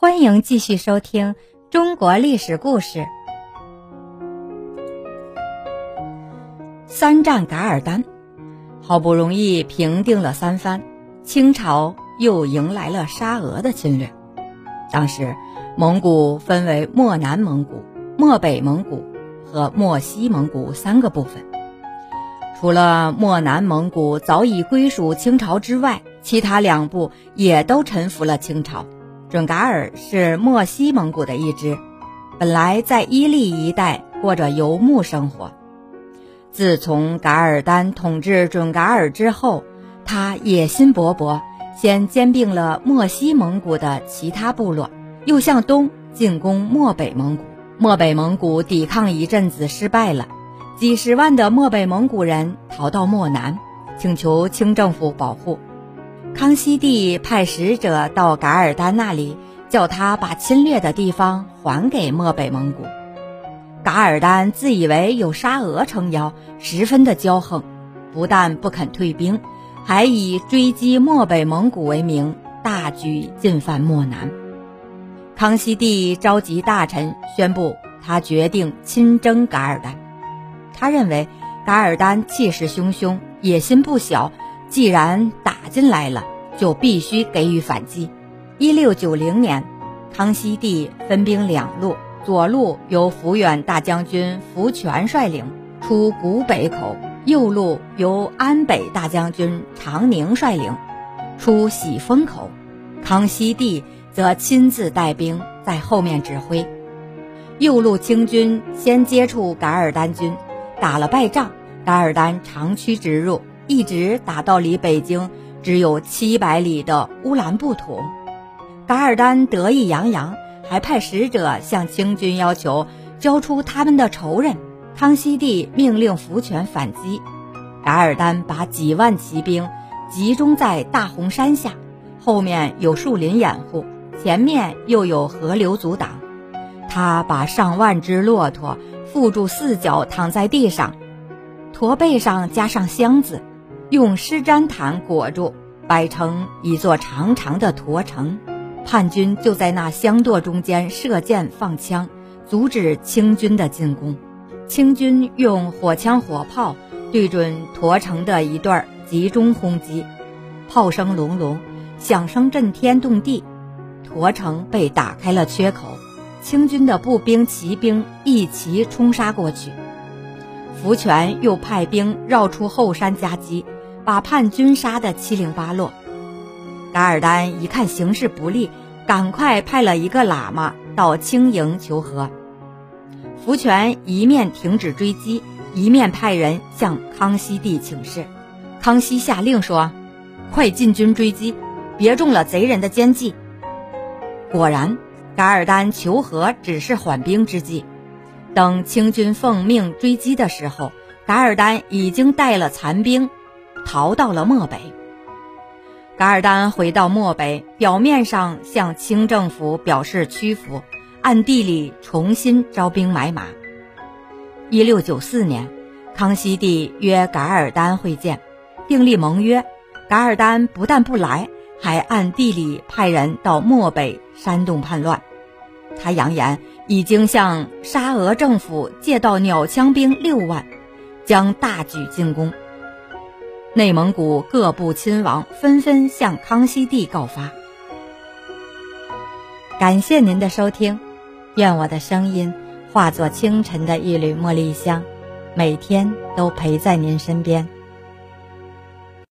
欢迎继续收听中国历史故事。三战噶尔丹，好不容易平定了三藩，清朝又迎来了沙俄的侵略。当时，蒙古分为漠南蒙古、漠北蒙古和漠西蒙古三个部分。除了漠南蒙古早已归属清朝之外，其他两部也都臣服了清朝。准噶尔是漠西蒙古的一支，本来在伊犁一带过着游牧生活。自从噶尔丹统治准噶尔之后，他野心勃勃，先兼并了漠西蒙古的其他部落，又向东进攻漠北蒙古。漠北蒙古抵抗一阵子失败了，几十万的漠北蒙古人逃到漠南，请求清政府保护。康熙帝派使者到噶尔丹那里，叫他把侵略的地方还给漠北蒙古。噶尔丹自以为有沙俄撑腰，十分的骄横，不但不肯退兵，还以追击漠北蒙古为名，大举进犯漠南。康熙帝召集大臣，宣布他决定亲征噶尔丹。他认为噶尔丹气势汹汹，野心不小。既然打进来了，就必须给予反击。一六九零年，康熙帝分兵两路，左路由抚远大将军福全率领出古北口，右路由安北大将军长宁率领出喜峰口，康熙帝则亲自带兵在后面指挥。右路清军先接触噶尔丹军，打了败仗，噶尔丹长驱直入。一直打到离北京只有七百里的乌兰布统，噶尔丹得意洋洋，还派使者向清军要求交出他们的仇人。康熙帝命令福全反击，噶尔丹把几万骑兵集中在大红山下，后面有树林掩护，前面又有河流阻挡。他把上万只骆驼缚住四脚躺在地上，驼背上加上箱子。用湿毡毯裹住，摆成一座长长的驼城，叛军就在那箱垛中间射箭放枪，阻止清军的进攻。清军用火枪火炮对准驼城的一段集中轰击，炮声隆隆，响声震天动地，驼城被打开了缺口，清军的步兵、骑兵一齐冲杀过去。福全又派兵绕出后山夹击。把叛军杀得七零八落，噶尔丹一看形势不利，赶快派了一个喇嘛到清营求和。福全一面停止追击，一面派人向康熙帝请示。康熙下令说：“快进军追击，别中了贼人的奸计。”果然，噶尔丹求和只是缓兵之计。等清军奉命追击的时候，噶尔丹已经带了残兵。逃到了漠北，噶尔丹回到漠北，表面上向清政府表示屈服，暗地里重新招兵买马。一六九四年，康熙帝约噶尔丹会见，订立盟约。噶尔丹不但不来，还暗地里派人到漠北煽动叛乱。他扬言已经向沙俄政府借到鸟枪兵六万，将大举进攻。内蒙古各部亲王纷纷向康熙帝告发。感谢您的收听，愿我的声音化作清晨的一缕茉莉香，每天都陪在您身边。